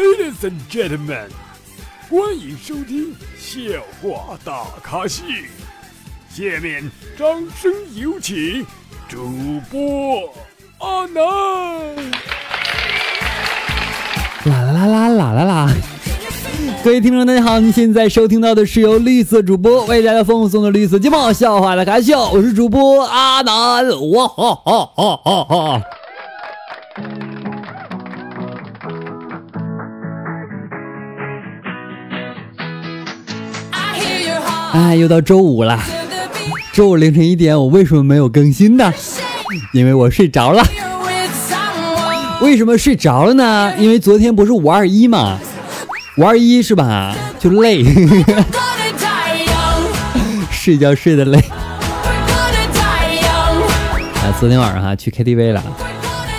Ladies and gentlemen，欢迎收听笑话大咖秀。下面掌声有请主播阿南。啦啦啦啦啦啦啦！各位听众，大家好，您现在收听到的是由绿色主播为大家奉送的绿色节目笑话大咖秀，我是主播阿南，哇哈哈哈哈哈！哎，又到周五了。周五凌晨一点，我为什么没有更新呢？因为我睡着了。为什么睡着了呢？因为昨天不是五二一嘛，五二一是吧？就累，睡觉睡得累。啊，昨天晚上哈去 KTV 了，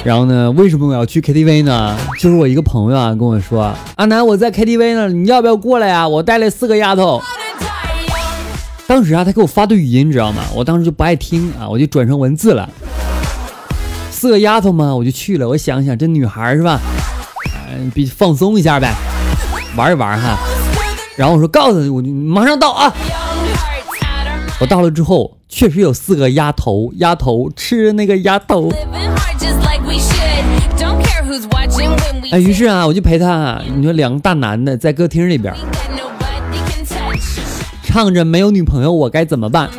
然后呢，为什么我要去 KTV 呢？就是我一个朋友啊跟我说，阿南我在 KTV 呢，你要不要过来呀？我带了四个丫头。当时啊，他给我发的语音，你知道吗？我当时就不爱听啊，我就转成文字了。四个丫头嘛，我就去了。我想想，这女孩是吧？嗯，比放松一下呗，玩一玩哈。然后我说，告诉你，我就马上到啊。我到了之后，确实有四个丫头，丫头吃那个丫头。哎，于是啊，我就陪他，你说两个大男的在歌厅里边。唱着没有女朋友我该怎么办？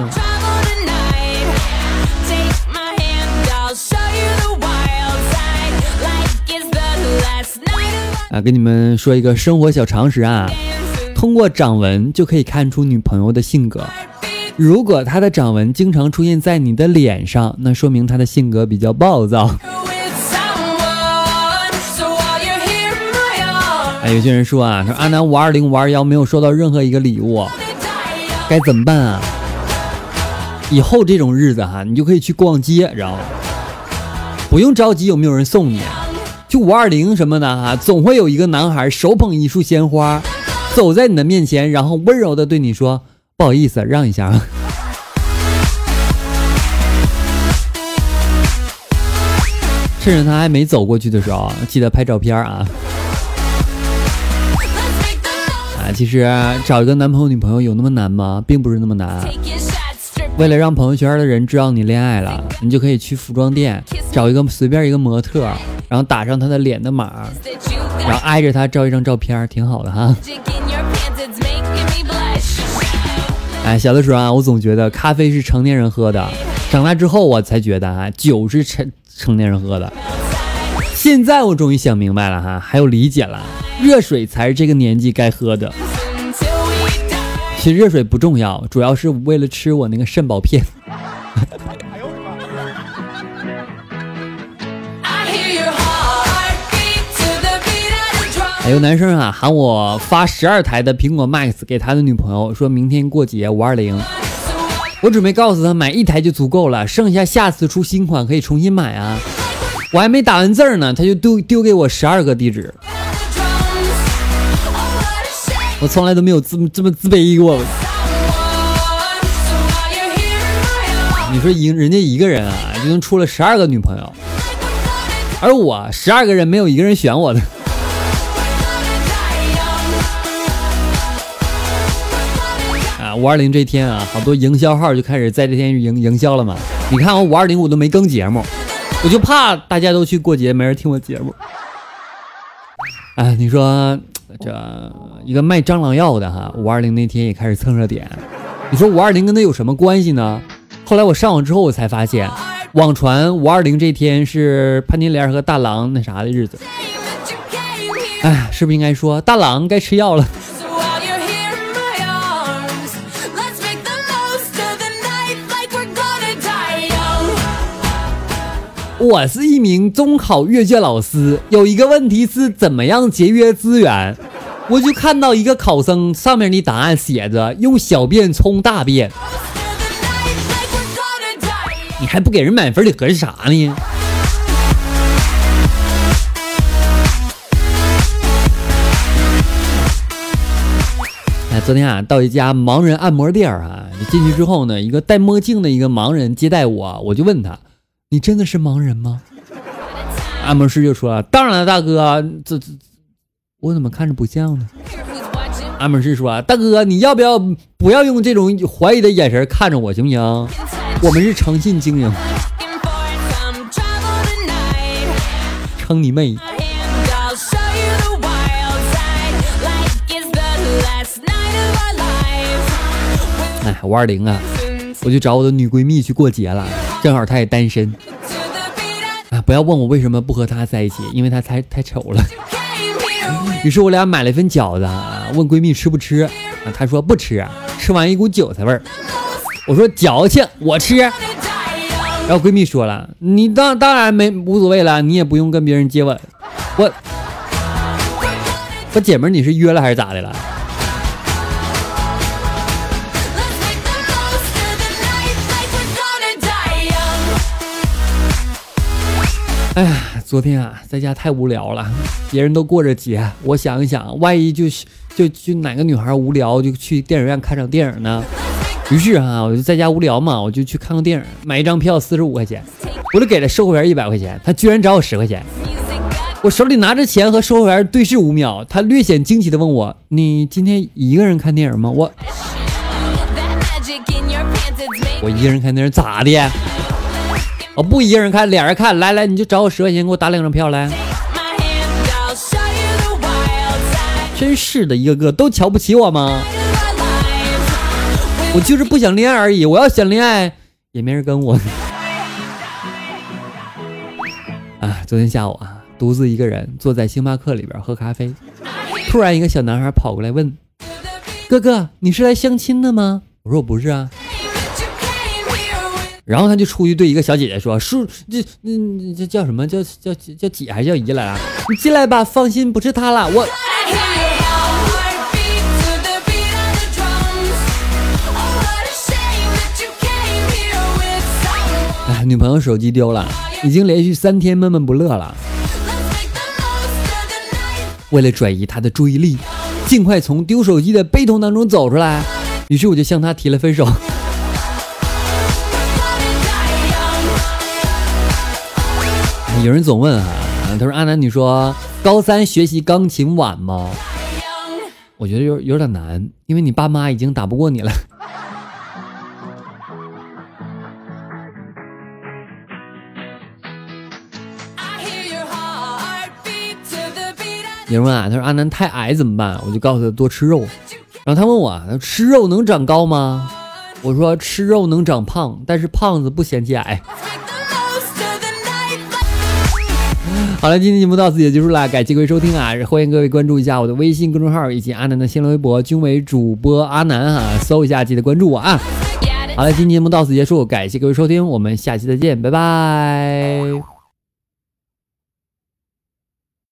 啊，跟你们说一个生活小常识啊，通过掌纹就可以看出女朋友的性格。如果她的掌纹经常出现在你的脸上，那说明她的性格比较暴躁。哎，有些人说啊，说阿南五二零五二幺没有收到任何一个礼物。该怎么办啊？以后这种日子哈，你就可以去逛街，知道吗？不用着急，有没有人送你？就五二零什么的哈，总会有一个男孩手捧一束鲜花，走在你的面前，然后温柔的对你说：“不好意思，让一下啊。” 趁着他还没走过去的时候，记得拍照片啊。其实找一个男朋友女朋友有那么难吗？并不是那么难。为了让朋友圈的人知道你恋爱了，你就可以去服装店找一个随便一个模特，然后打上他的脸的码，然后挨着他照一张照片，挺好的哈。哎，小的时候啊，我总觉得咖啡是成年人喝的，长大之后我才觉得啊，酒是成成年人喝的。现在我终于想明白了哈，还有理解了。热水才是这个年纪该喝的。其实热水不重要，主要是为了吃我那个肾宝片。还有男生啊，喊我发十二台的苹果 Max 给他的女朋友，说明天过节五二零。我准备告诉他买一台就足够了，剩下下次出新款可以重新买啊。我还没打完字呢，他就丢丢给我十二个地址。我从来都没有这么这么自卑过。你说一人家一个人啊，就能出了十二个女朋友，而我十二个人没有一个人选我的。啊，五二零这天啊，好多营销号就开始在这天营营销了嘛。你看我五二零我都没更节目，我就怕大家都去过节，没人听我节目。哎，你说。这一个卖蟑螂药的哈，五二零那天也开始蹭热点。你说五二零跟他有什么关系呢？后来我上网之后，我才发现，网传五二零这天是潘金莲和大郎那啥的日子。哎，是不是应该说大郎该吃药了？我是一名中考阅卷老师，有一个问题是怎么样节约资源？我就看到一个考生上面的答案写着用小便冲大便，你还不给人满分，你合计啥呢？哎，昨天啊，到一家盲人按摩店啊，进去之后呢，一个戴墨镜的一个盲人接待我，我就问他。你真的是盲人吗？按摩师就说：“当然了，大哥，这这我怎么看着不像呢？按摩师说，大哥，你要不要不要用这种怀疑的眼神看着我，行不行？我们是诚信经营。撑你妹！哎，五二零啊，我就找我的女闺蜜去过节了，正好她也单身。啊，不要问我为什么不和她在一起，因为她太太丑了。于是我俩买了一份饺子，问闺蜜吃不吃，啊，她说不吃，吃完一股韭菜味儿。我说矫情，我吃。然后闺蜜说了，你当当然没无所谓了，你也不用跟别人接吻。我，我姐们，你是约了还是咋的了？哎呀，昨天啊，在家太无聊了，别人都过着节，我想一想，万一就是就就哪个女孩无聊，就去电影院看场电影呢？于是啊，我就在家无聊嘛，我就去看个电影，买一张票四十五块钱，我就给了售货员一百块钱，他居然找我十块钱。我手里拿着钱和售货员对视五秒，他略显惊奇的问我：“你今天一个人看电影吗？”我我一个人看电影咋的？我不一个人看，俩人看。来来，你就找我十块钱，给我打两张票来。真是的，一个个都瞧不起我吗？我就是不想恋爱而已。我要想恋爱，也没人跟我。啊，昨天下午啊，独自一个人坐在星巴克里边喝咖啡，突然一个小男孩跑过来问：“哥哥，你是来相亲的吗？”我说：“我不是啊。”然后他就出去对一个小姐姐说：“叔，这、这、这叫什么叫叫叫姐还是叫姨来了？你进来吧，放心，不是他了。”我，哎，女朋友手机丢了，已经连续三天闷闷不乐了。为了转移他的注意力，尽快从丢手机的悲痛当中走出来，于是我就向他提了分手。有人总问啊，他说阿南，你说高三学习钢琴晚吗？我觉得有有点难，因为你爸妈已经打不过你了。有人问啊，他说阿南太矮怎么办？我就告诉他多吃肉。然后他问我，吃肉能长高吗？我说吃肉能长胖，但是胖子不嫌弃矮。好了，今天节目到此也结束了，感谢各位收听啊！欢迎各位关注一下我的微信公众号以及阿南的新浪微博，均为主播阿南哈，搜一下记得关注我啊！好了，今天节目到此结束，感谢各位收听，我们下期再见，拜拜。